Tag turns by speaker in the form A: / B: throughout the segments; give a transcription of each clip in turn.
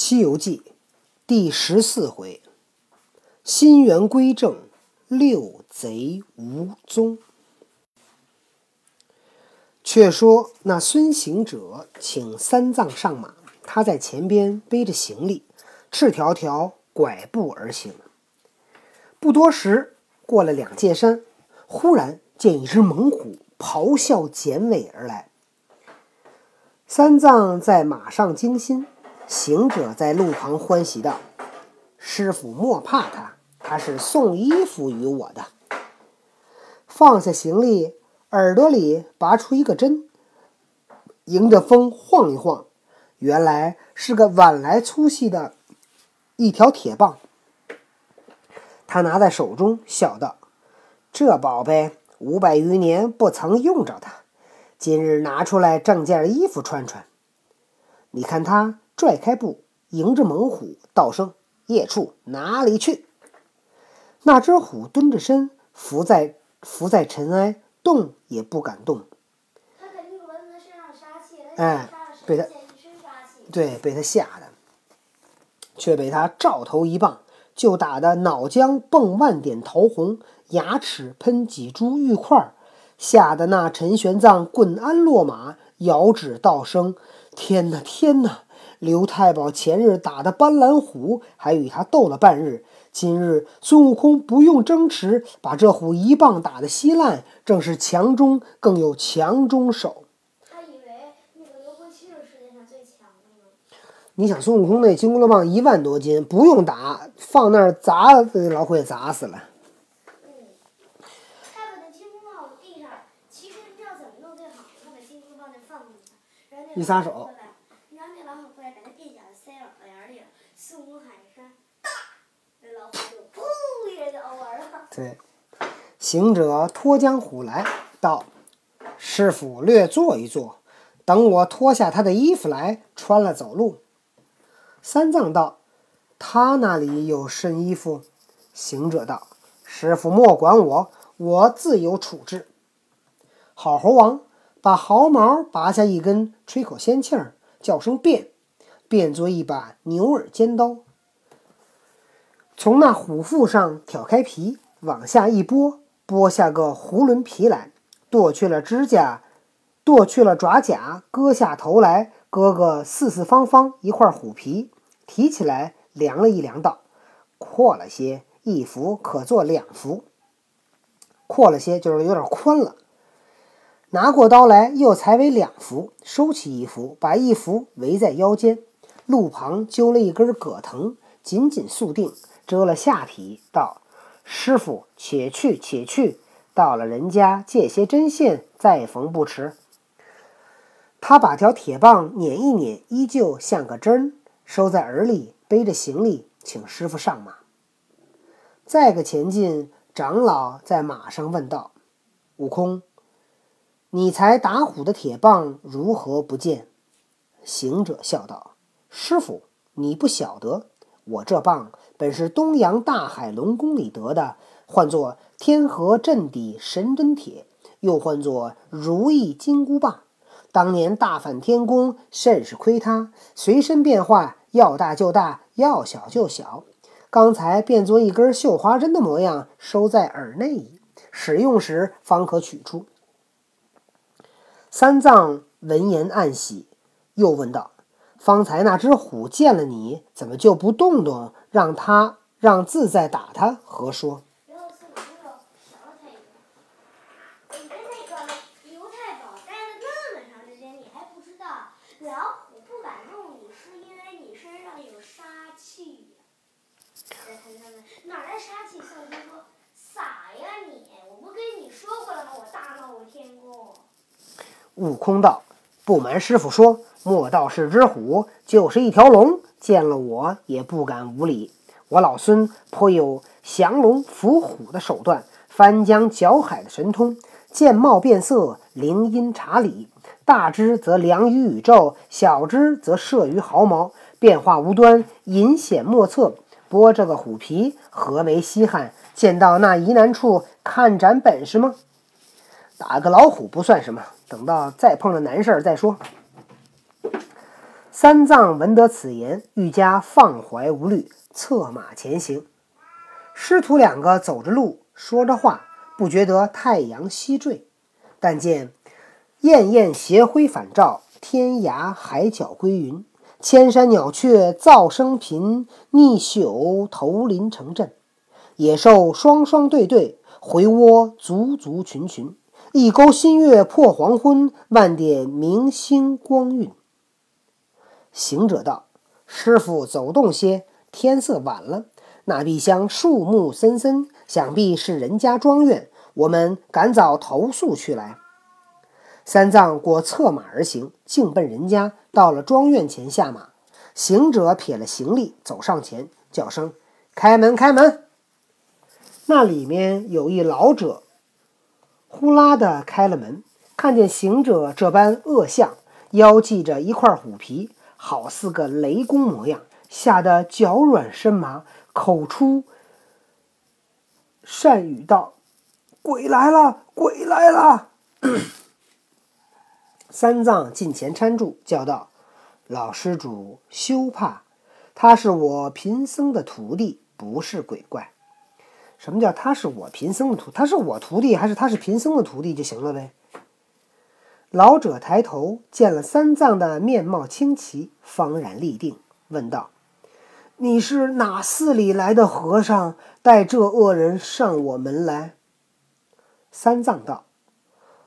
A: 西游记第十四回：心猿归正，六贼无踪。却说那孙行者请三藏上马，他在前边背着行李，赤条条拐步而行。不多时，过了两界山，忽然见一只猛虎咆哮剪尾而来。三藏在马上惊心。行者在路旁欢喜道：“师傅莫怕他，他是送衣服与我的。”放下行李，耳朵里拔出一个针，迎着风晃一晃，原来是个碗来粗细的一条铁棒。他拿在手中，笑道：“这宝贝五百余年不曾用着它，今日拿出来挣件衣服穿穿。你看他。”拽开步，迎着猛虎，道声：“夜畜哪里去？”那只虎蹲着身，伏在伏在尘埃，动也不敢动。哎，被他对被他吓得，却被他照头一棒，就打得脑浆迸万点桃红，牙齿喷几珠玉块，吓得那陈玄奘滚鞍落马，遥指道声：“天哪，天哪！”刘太保前日打的斑斓虎，还与他斗了半日。今日孙悟空不用争持，把这虎一棒打得稀烂，正是强中更有强中手。
B: 他以为那个刘伯钦是世界上最强的呢。
A: 你想，孙悟空那金箍棒一万多斤，不用打，放那儿砸，老虎也砸死了。
B: 嗯，他把那金箍棒地上，其实你知道怎么弄最好？他把金箍棒就放地上，然后那
A: 一撒手。对，行者脱缰虎来，道：“师傅略坐一坐，等我脱下他的衣服来穿了走路。”三藏道：“他那里有身衣服？”行者道：“师傅莫管我，我自有处置。”好猴王把毫毛拔下一根，吹口仙气儿，叫声变，变作一把牛耳尖刀，从那虎腹上挑开皮。往下一拨，拨下个囫囵皮来，剁去了指甲，剁去了爪甲，割下头来，割个四四方方一块虎皮，提起来量了一量，道：“阔了些，一幅可做两幅。阔了些就是有点宽了。拿过刀来，又裁为两幅，收起一幅，把一幅围在腰间，路旁揪了一根葛藤，紧紧束定，遮了下体，道。师傅，且去且去，到了人家借些针线，再缝不迟。他把条铁棒捻一捻，依旧像个针，收在耳里，背着行李，请师傅上马。再个前进，长老在马上问道：“悟空，你才打虎的铁棒如何不见？”行者笑道：“师傅，你不晓得。”我这棒本是东洋大海龙宫里得的，唤作天河镇底神针铁，又唤作如意金箍棒。当年大反天宫，甚是亏他，随身变化，要大就大，要小就小。刚才变作一根绣花针的模样，收在耳内矣。使用时方可取出。三藏闻言暗喜，又问道。方才那只虎见了你，怎么就不动动，让他让自在打他？何说？
B: 哪来杀气？笑声说：“傻呀你！我不跟你说过了吗？我大闹天宫。”
A: 悟空道：“不瞒师傅说。”莫道是只虎，就是一条龙，见了我也不敢无礼。我老孙颇有降龙伏虎的手段，翻江搅海的神通，见貌变色，灵音察理。大只则量于宇宙，小只则摄于毫毛，变化无端，隐显莫测。剥这个虎皮，何为稀罕？见到那疑难处，看展本事吗？打个老虎不算什么，等到再碰着难事儿再说。三藏闻得此言，愈加放怀无虑，策马前行。师徒两个走着路，说着话，不觉得太阳西坠，但见艳艳斜晖返照，天涯海角归云，千山鸟雀噪声频，逆朽投林成阵，野兽双双对对，回窝族族群群。一钩新月破黄昏，万点明星光晕。行者道：“师傅走动些，天色晚了。”那壁厢树木森森，想必是人家庄院。我们赶早投宿去来。三藏果策马而行，径奔人家。到了庄院前下马，行者撇了行李，走上前，叫声：“开门，开门！”那里面有一老者，呼啦的开了门，看见行者这般恶相，腰系着一块虎皮，好似个雷公模样，吓得脚软身麻。口出善语道：“鬼来了，鬼来了！” 三藏近前搀住，叫道：“老施主休怕，他是我贫僧的徒弟，不是鬼怪。什么叫他是我贫僧的徒？他是我徒弟，还是他是贫僧的徒弟就行了呗？”老者抬头见了三藏的面貌清奇，方然立定，问道。你是哪寺里来的和尚，带这恶人上我门来？三藏道：“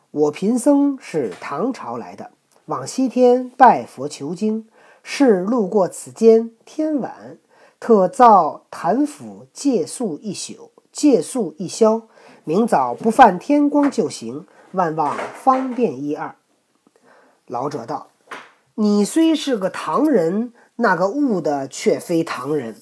A: 我贫僧是唐朝来的，往西天拜佛求经，是路过此间，天晚，特造坛府借宿一宿，借宿一宵，明早不犯天光就行，万望方便一二。”老者道：“你虽是个唐人。”那个悟的却非唐人，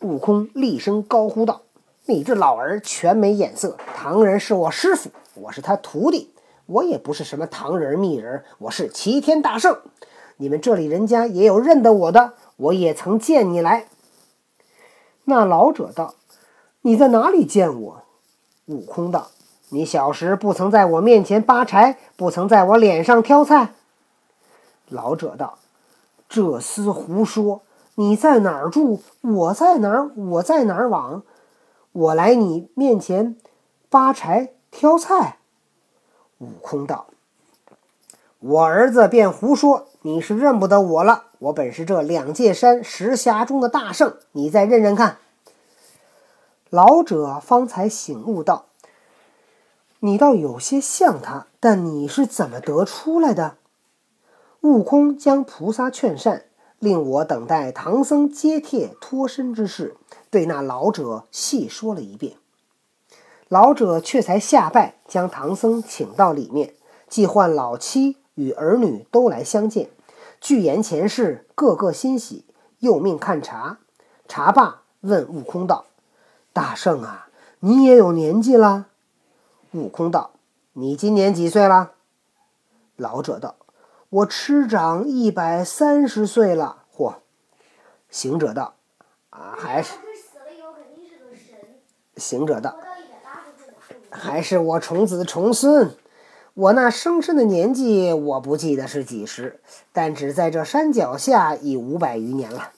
A: 悟空厉声高呼道：“你这老儿全没眼色！唐人是我师傅，我是他徒弟，我也不是什么唐人密人，我是齐天大圣。你们这里人家也有认得我的，我也曾见你来。”那老者道：“你在哪里见我？”悟空道：“你小时不曾在我面前扒柴，不曾在我脸上挑菜。”老者道。这厮胡说！你在哪儿住？我在哪儿？我在哪儿往？我来你面前扒柴挑菜。悟空道：“我儿子便胡说，你是认不得我了。我本是这两界山石匣中的大圣，你再认认看。”老者方才醒悟道：“你倒有些像他，但你是怎么得出来的？”悟空将菩萨劝善，令我等待唐僧接帖脱身之事，对那老者细说了一遍。老者却才下拜，将唐僧请到里面，即唤老妻与儿女都来相见，具言前世，个个欣喜，又命看茶。茶罢，问悟空道：“大圣啊，你也有年纪了？”悟空道：“你今年几岁了？”老者道。我吃长一百三十岁了，嚯！行者道：“啊，还是行者道，还是我重子重孙。我那生身的年纪我不记得是几时，但只在这山脚下已五百余年了。”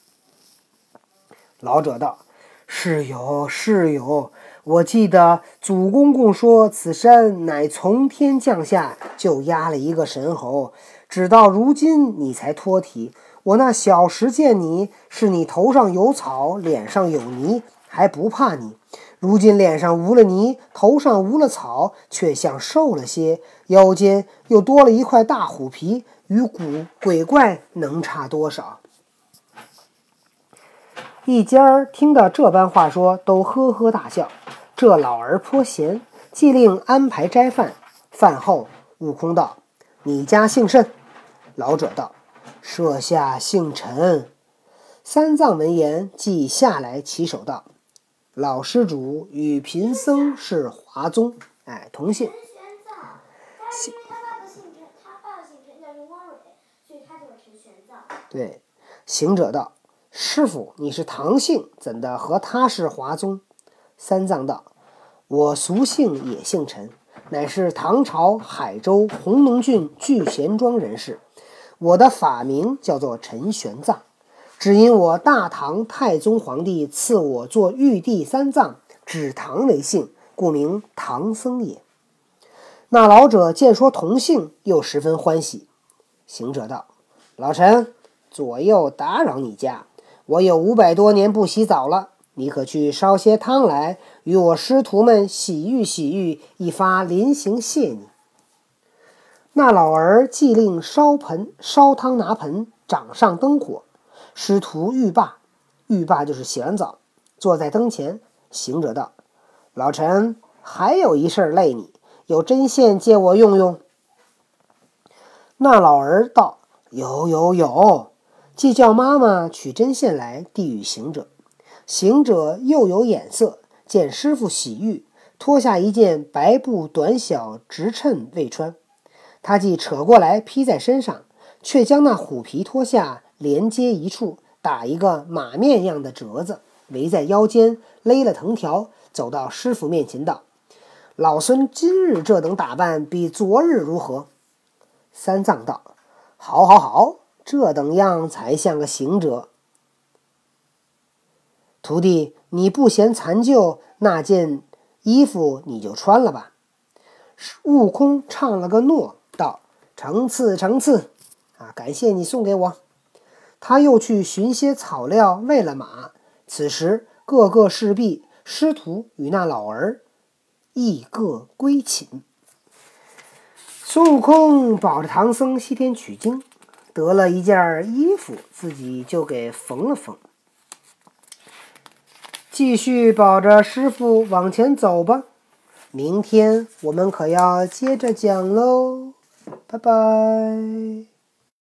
A: 老者道：“是有是有，我记得祖公公说，此山乃从天降下，就压了一个神猴。”直到如今你才脱体。我那小时见你是你头上有草，脸上有泥，还不怕你。如今脸上无了泥，头上无了草，却像瘦了些，腰间又多了一块大虎皮，与古鬼怪能差多少？一家儿听到这般话说，都呵呵大笑。这老儿颇闲，即令安排斋饭。饭后，悟空道。你家姓甚？老者道：“舍下姓陈。”三藏闻言，即下来起手道：“老施主与贫僧是华宗，哎，同姓。”
B: 姓他爸爸姓陈，他爸爸姓陈，叫陈光蕊，所以他叫陈玄奘。
A: 对，行者道：“师傅，你是唐姓，怎的和他是华宗？”三藏道：“我俗姓也姓陈。”乃是唐朝海州弘农郡聚贤庄人士，我的法名叫做陈玄奘，只因我大唐太宗皇帝赐我做玉帝三藏，指唐为姓，故名唐僧也。”那老者见说同姓，又十分欢喜。行者道：“老臣左右打扰你家，我有五百多年不洗澡了，你可去烧些汤来，与我师徒们洗浴洗浴，一发临行谢你。”那老儿即令烧盆烧汤，拿盆掌上灯火，师徒浴罢，浴罢就是洗完澡，坐在灯前。行者道：“老臣还有一事累你。”有针线借我用用。那老儿道：“有有有。”即叫妈妈取针线来，递与行者。行者又有眼色，见师傅洗浴，脱下一件白布短小直衬未穿，他即扯过来披在身上，却将那虎皮脱下，连接一处，打一个马面样的折子，围在腰间，勒了藤条，走到师傅面前道。老孙今日这等打扮，比昨日如何？三藏道：“好，好，好，这等样才像个行者。”徒弟，你不嫌残旧，那件衣服你就穿了吧。悟空唱了个诺，道：“成次，成次。”啊，感谢你送给我。他又去寻些草料喂了马。此时，各个侍婢、师徒与那老儿。亦各归寝。孙悟空保着唐僧西天取经，得了一件衣服，自己就给缝了缝。继续保着师傅往前走吧。明天我们可要接着讲喽，拜拜。